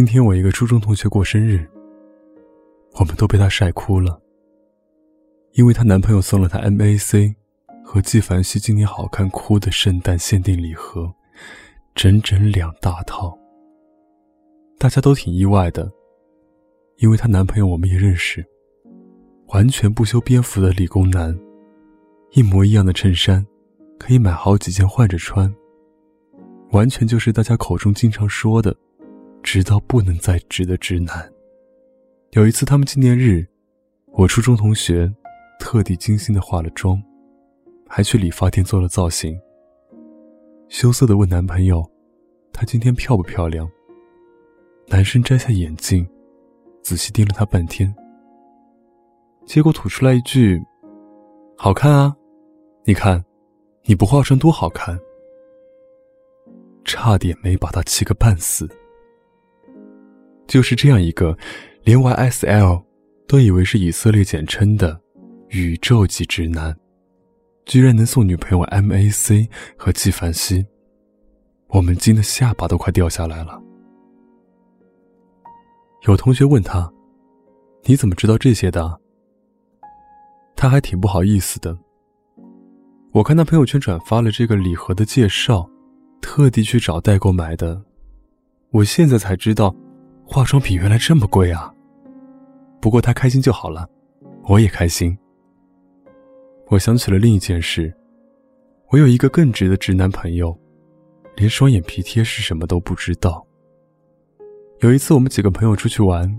今天我一个初中同学过生日，我们都被她晒哭了，因为她男朋友送了她 MAC 和纪梵希今年好看哭的圣诞限定礼盒，整整两大套。大家都挺意外的，因为她男朋友我们也认识，完全不修边幅的理工男，一模一样的衬衫，可以买好几件换着穿，完全就是大家口中经常说的。直到不能再直的直男。有一次他们纪念日，我初中同学特地精心的化了妆，还去理发店做了造型。羞涩的问男朋友：“她今天漂不漂亮？”男生摘下眼镜，仔细盯了她半天，结果吐出来一句：“好看啊，你看，你不化妆多好看。”差点没把他气个半死。就是这样一个，连 YSL 都以为是以色列简称的宇宙级直男，居然能送女朋友 MAC 和纪梵希，我们惊得下巴都快掉下来了。有同学问他：“你怎么知道这些的？”他还挺不好意思的。我看他朋友圈转发了这个礼盒的介绍，特地去找代购买的。我现在才知道。化妆品原来这么贵啊！不过他开心就好了，我也开心。我想起了另一件事，我有一个更直的直男朋友，连双眼皮贴是什么都不知道。有一次我们几个朋友出去玩，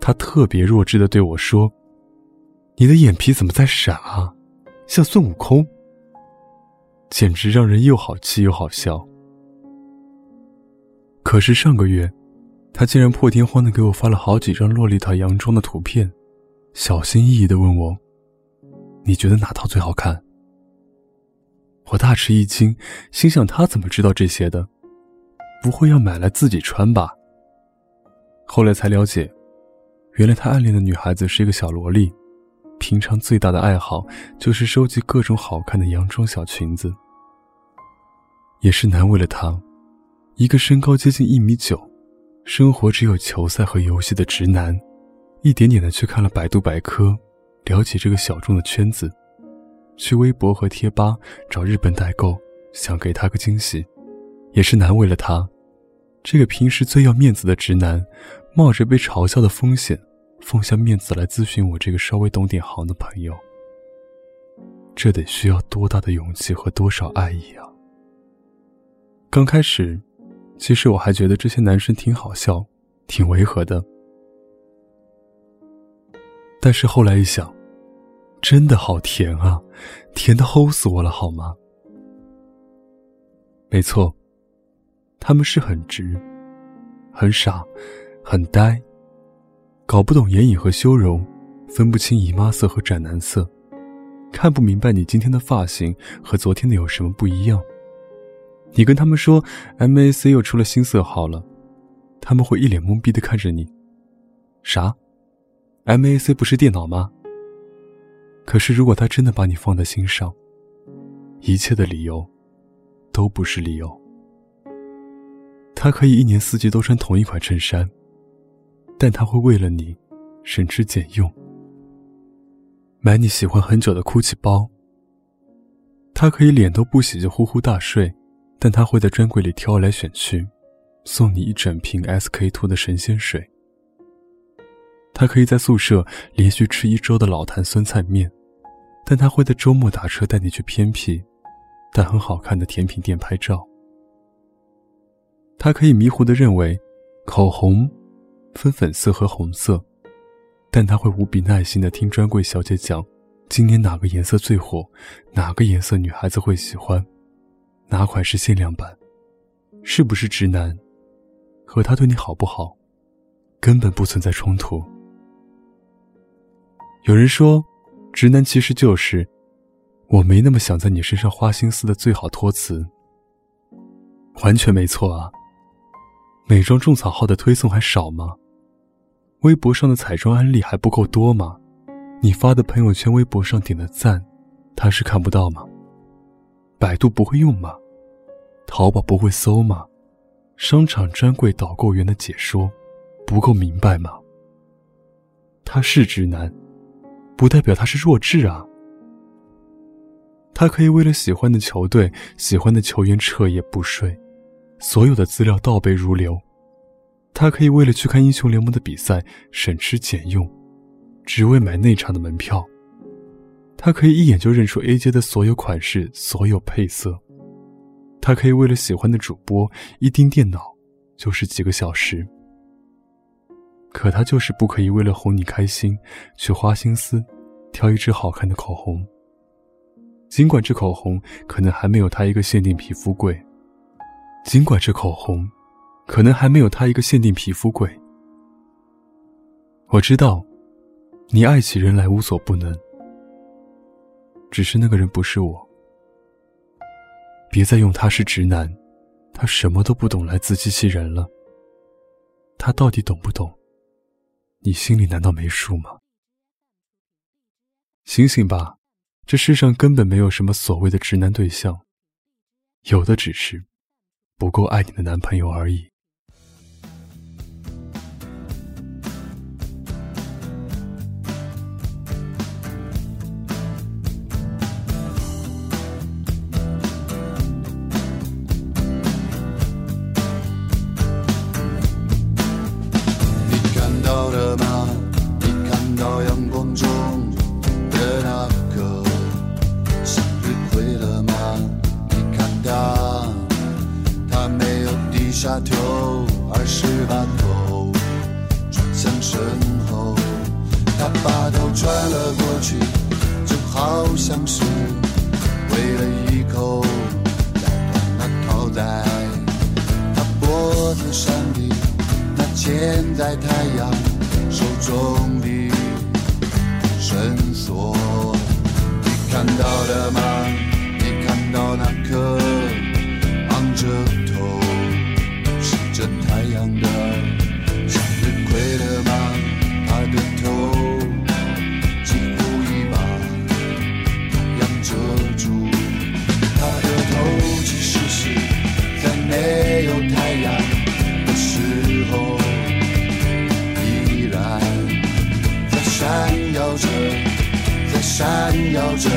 他特别弱智的对我说：“你的眼皮怎么在闪啊，像孙悟空。”简直让人又好气又好笑。可是上个月。他竟然破天荒的给我发了好几张洛丽塔洋装的图片，小心翼翼的问我：“你觉得哪套最好看？”我大吃一惊，心想他怎么知道这些的？不会要买来自己穿吧？后来才了解，原来他暗恋的女孩子是一个小萝莉，平常最大的爱好就是收集各种好看的洋装小裙子。也是难为了他，一个身高接近一米九。生活只有球赛和游戏的直男，一点点的去看了百度百科，了解这个小众的圈子，去微博和贴吧找日本代购，想给他个惊喜，也是难为了他，这个平时最要面子的直男，冒着被嘲笑的风险，放下面子来咨询我这个稍微懂点行的朋友，这得需要多大的勇气和多少爱意啊！刚开始。其实我还觉得这些男生挺好笑，挺违和的。但是后来一想，真的好甜啊，甜的齁死我了，好吗？没错，他们是很直，很傻，很呆，搞不懂眼影和修容，分不清姨妈色和斩男色，看不明白你今天的发型和昨天的有什么不一样。你跟他们说，MAC 又出了新色号了，他们会一脸懵逼的看着你。啥？MAC 不是电脑吗？可是如果他真的把你放在心上，一切的理由，都不是理由。他可以一年四季都穿同一款衬衫，但他会为了你，省吃俭用，买你喜欢很久的 GUCCI 包。他可以脸都不洗就呼呼大睡。但他会在专柜里挑来选去，送你一整瓶 SK two 的神仙水。他可以在宿舍连续吃一周的老坛酸菜面，但他会在周末打车带你去偏僻，但很好看的甜品店拍照。他可以迷糊的认为，口红分粉色和红色，但他会无比耐心的听专柜小姐讲，今年哪个颜色最火，哪个颜色女孩子会喜欢。哪款是限量版？是不是直男？和他对你好不好，根本不存在冲突。有人说，直男其实就是我没那么想在你身上花心思的最好托词。完全没错啊！美妆种草号的推送还少吗？微博上的彩妆案例还不够多吗？你发的朋友圈、微博上点的赞，他是看不到吗？百度不会用吗？淘宝不会搜吗？商场专柜导购员的解说不够明白吗？他是直男，不代表他是弱智啊。他可以为了喜欢的球队、喜欢的球员彻夜不睡，所有的资料倒背如流。他可以为了去看英雄联盟的比赛省吃俭用，只为买内场的门票。他可以一眼就认出 A 街的所有款式、所有配色。他可以为了喜欢的主播一盯电脑就是几个小时。可他就是不可以为了哄你开心，去花心思挑一支好看的口红。尽管这口红可能还没有他一个限定皮肤贵，尽管这口红可能还没有他一个限定皮肤贵，我知道，你爱起人来无所不能，只是那个人不是我。别再用他是直男，他什么都不懂来自欺欺人了。他到底懂不懂？你心里难道没数吗？醒醒吧！这世上根本没有什么所谓的直男对象，有的只是不够爱你的男朋友而已。穿了过去，就好像是为了一口咬断了套带他脖子上的那嵌在太阳手中的绳索。你看到了吗？闪耀着，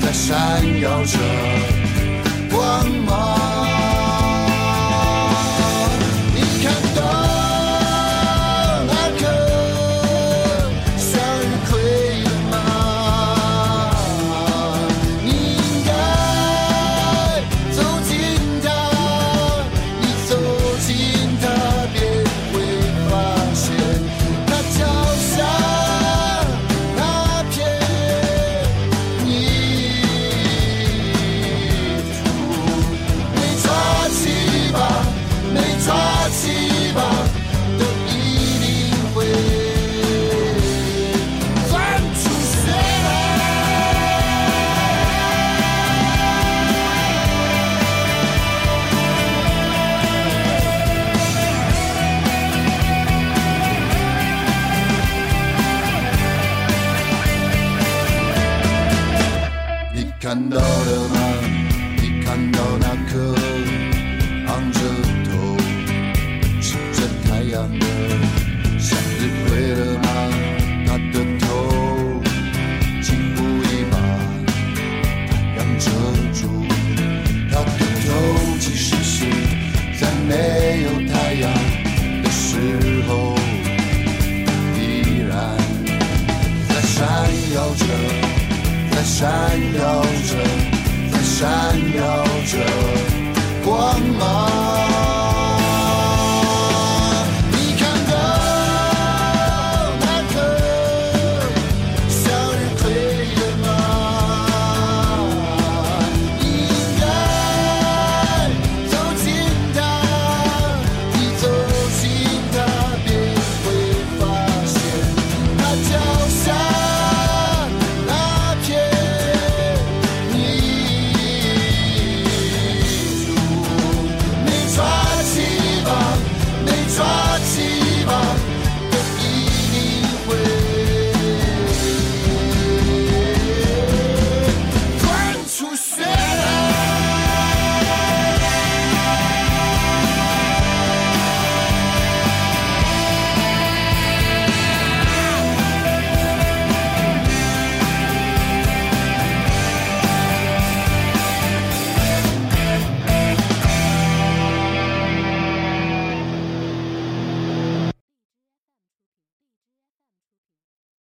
在闪耀着光芒。看